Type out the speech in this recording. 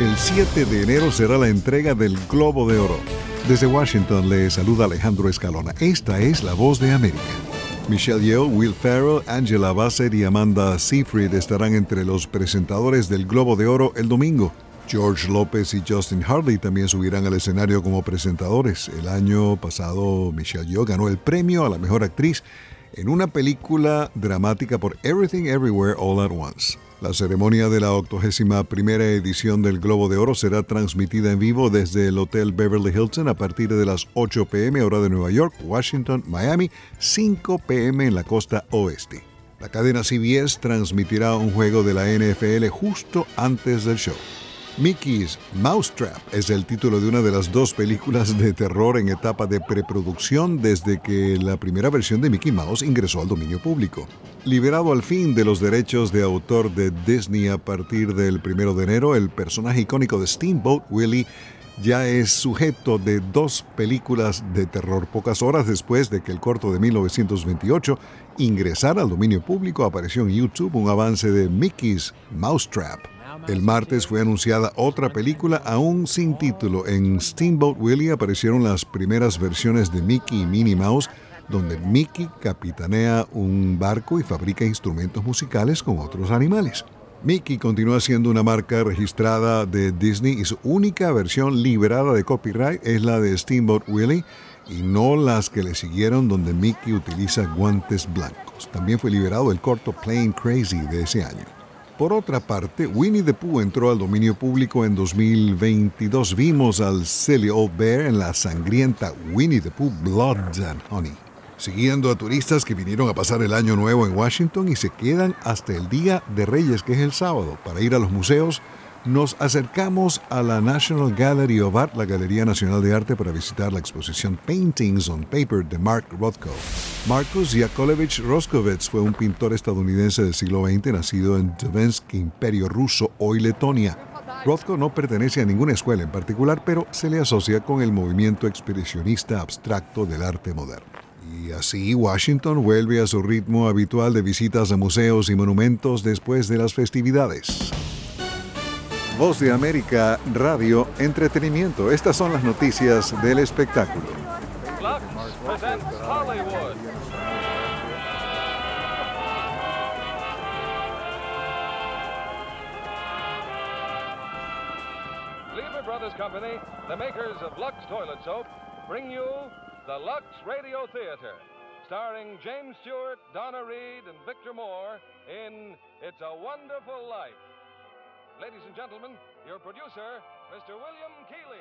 El 7 de enero será la entrega del Globo de Oro. Desde Washington le saluda Alejandro Escalona. Esta es la voz de América. Michelle Yeoh, Will Ferrell, Angela Bassett y Amanda Seyfried estarán entre los presentadores del Globo de Oro el domingo. George López y Justin Harley también subirán al escenario como presentadores. El año pasado Michelle Yeoh ganó el premio a la mejor actriz en una película dramática por Everything Everywhere All at Once. La ceremonia de la 81 primera edición del Globo de Oro será transmitida en vivo desde el Hotel Beverly Hilton a partir de las 8 pm hora de Nueva York, Washington, Miami, 5 pm en la costa oeste. La cadena CBS transmitirá un juego de la NFL justo antes del show. Mickey's Mousetrap es el título de una de las dos películas de terror en etapa de preproducción desde que la primera versión de Mickey Mouse ingresó al dominio público. Liberado al fin de los derechos de autor de Disney a partir del 1 de enero, el personaje icónico de Steamboat Willie ya es sujeto de dos películas de terror. Pocas horas después de que el corto de 1928 ingresara al dominio público, apareció en YouTube un avance de Mickey's Mousetrap el martes fue anunciada otra película aún sin título. En Steamboat Willie aparecieron las primeras versiones de Mickey y Minnie Mouse, donde Mickey capitanea un barco y fabrica instrumentos musicales con otros animales. Mickey continúa siendo una marca registrada de Disney y su única versión liberada de copyright es la de Steamboat Willie y no las que le siguieron donde Mickey utiliza guantes blancos. También fue liberado el corto Plain Crazy de ese año. Por otra parte, Winnie the Pooh entró al dominio público en 2022. Vimos al silly old bear en la sangrienta Winnie the Pooh Blood and Honey, siguiendo a turistas que vinieron a pasar el año nuevo en Washington y se quedan hasta el Día de Reyes, que es el sábado, para ir a los museos nos acercamos a la National Gallery of Art, la Galería Nacional de Arte, para visitar la exposición Paintings on Paper de Mark Rothko. Marcus Yakovlevich Roskovets fue un pintor estadounidense del siglo XX, nacido en Tversky, Imperio Ruso, hoy Letonia. Rothko no pertenece a ninguna escuela en particular, pero se le asocia con el movimiento expresionista abstracto del arte moderno. Y así Washington vuelve a su ritmo habitual de visitas a museos y monumentos después de las festividades. Voz de América, Radio, Entretenimiento. Estas son las noticias del espectáculo. Brothers Company, the makers of Lux Toilet Soap, bring the Lux Radio Theater, starring James Stewart, Donna Reed, and Victor Moore in It's a Wonderful Life. Ladies and gentlemen, your producer, Mr. William Keeley.